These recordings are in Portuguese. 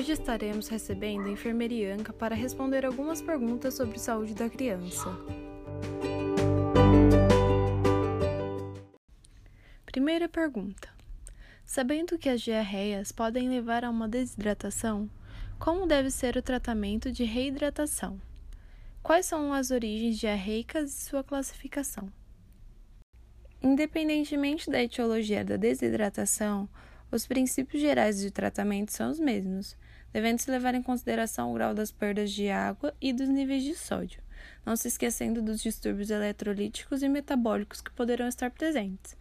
Hoje estaremos recebendo a enfermeira Ianca para responder algumas perguntas sobre saúde da criança. Primeira pergunta: Sabendo que as diarreias podem levar a uma desidratação, como deve ser o tratamento de reidratação? Quais são as origens diarreicas e sua classificação? Independentemente da etiologia da desidratação, os princípios gerais de tratamento são os mesmos, devendo-se levar em consideração o grau das perdas de água e dos níveis de sódio, não se esquecendo dos distúrbios eletrolíticos e metabólicos que poderão estar presentes,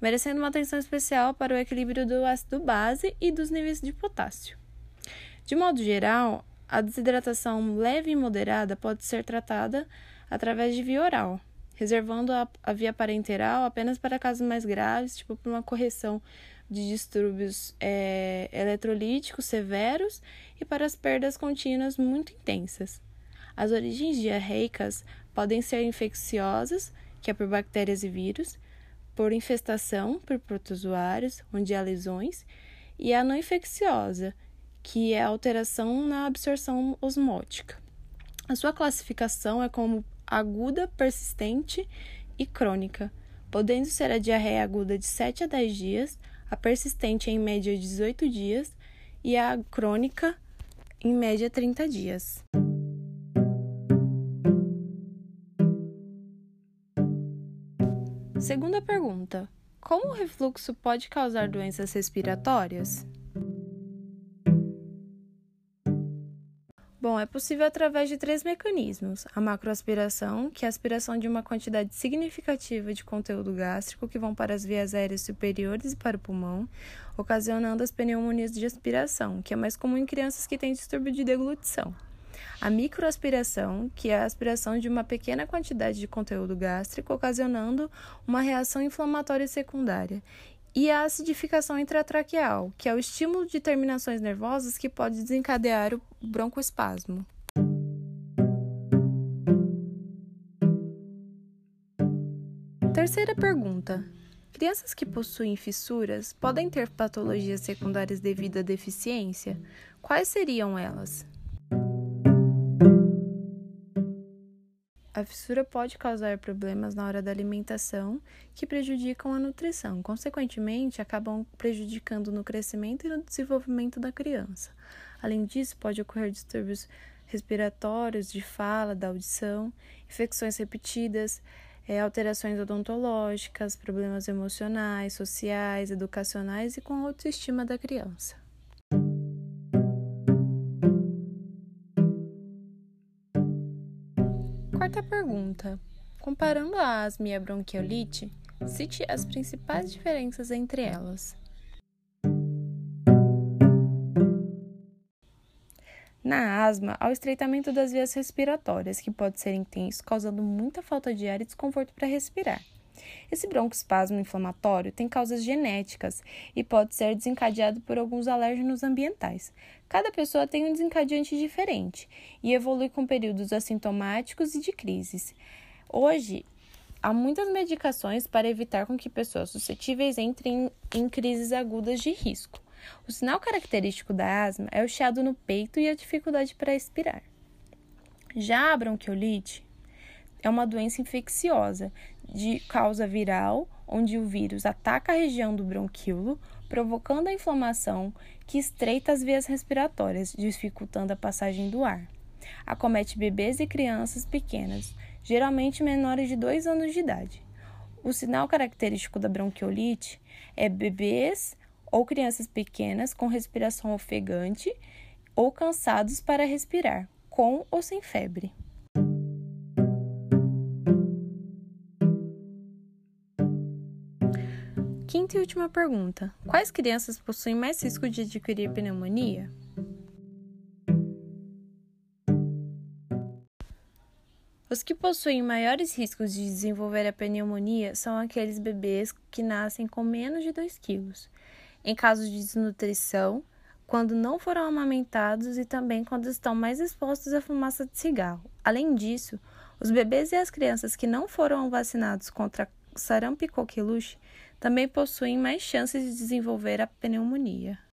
merecendo uma atenção especial para o equilíbrio do ácido base e dos níveis de potássio. De modo geral, a desidratação leve e moderada pode ser tratada através de via oral, reservando a, a via parenteral apenas para casos mais graves, tipo por uma correção de distúrbios é, eletrolíticos severos e para as perdas contínuas muito intensas. As origens diarreicas podem ser infecciosas, que é por bactérias e vírus, por infestação por protozoários, onde há lesões, e a não infecciosa, que é alteração na absorção osmótica. A sua classificação é como aguda, persistente e crônica, podendo ser a diarreia aguda de 7 a 10 dias, a persistente em média 18 dias e a crônica em média 30 dias. Segunda pergunta: Como o refluxo pode causar doenças respiratórias? Bom, é possível através de três mecanismos: a macroaspiração, que é a aspiração de uma quantidade significativa de conteúdo gástrico que vão para as vias aéreas superiores e para o pulmão, ocasionando as pneumonias de aspiração, que é mais comum em crianças que têm distúrbio de deglutição. A microaspiração, que é a aspiração de uma pequena quantidade de conteúdo gástrico, ocasionando uma reação inflamatória secundária e a acidificação intratraqueal, que é o estímulo de terminações nervosas que pode desencadear o broncoespasmo. Terceira pergunta: Crianças que possuem fissuras podem ter patologias secundárias devido à deficiência? Quais seriam elas? A fissura pode causar problemas na hora da alimentação que prejudicam a nutrição, consequentemente, acabam prejudicando no crescimento e no desenvolvimento da criança. Além disso, pode ocorrer distúrbios respiratórios, de fala, da audição, infecções repetidas, é, alterações odontológicas, problemas emocionais, sociais, educacionais e com a autoestima da criança. Quarta pergunta. Comparando a asma e a bronquiolite, cite as principais diferenças entre elas. Na asma, há o estreitamento das vias respiratórias, que pode ser intenso, causando muita falta de ar e desconforto para respirar. Esse broncoespasmo inflamatório tem causas genéticas e pode ser desencadeado por alguns alérgenos ambientais. Cada pessoa tem um desencadeante diferente e evolui com períodos assintomáticos e de crises. Hoje, há muitas medicações para evitar com que pessoas suscetíveis entrem em crises agudas de risco. O sinal característico da asma é o chiado no peito e a dificuldade para expirar. Já a bronquiolite é uma doença infecciosa de causa viral, onde o vírus ataca a região do bronquíolo, provocando a inflamação que estreita as vias respiratórias, dificultando a passagem do ar. Acomete bebês e crianças pequenas, geralmente menores de 2 anos de idade. O sinal característico da bronquiolite é bebês ou crianças pequenas com respiração ofegante ou cansados para respirar, com ou sem febre. Quinta e última pergunta: Quais crianças possuem mais risco de adquirir pneumonia? Os que possuem maiores riscos de desenvolver a pneumonia são aqueles bebês que nascem com menos de 2 quilos, em casos de desnutrição, quando não foram amamentados e também quando estão mais expostos à fumaça de cigarro. Além disso, os bebês e as crianças que não foram vacinados contra sarampo e coqueluche também possuem mais chances de desenvolver a pneumonia.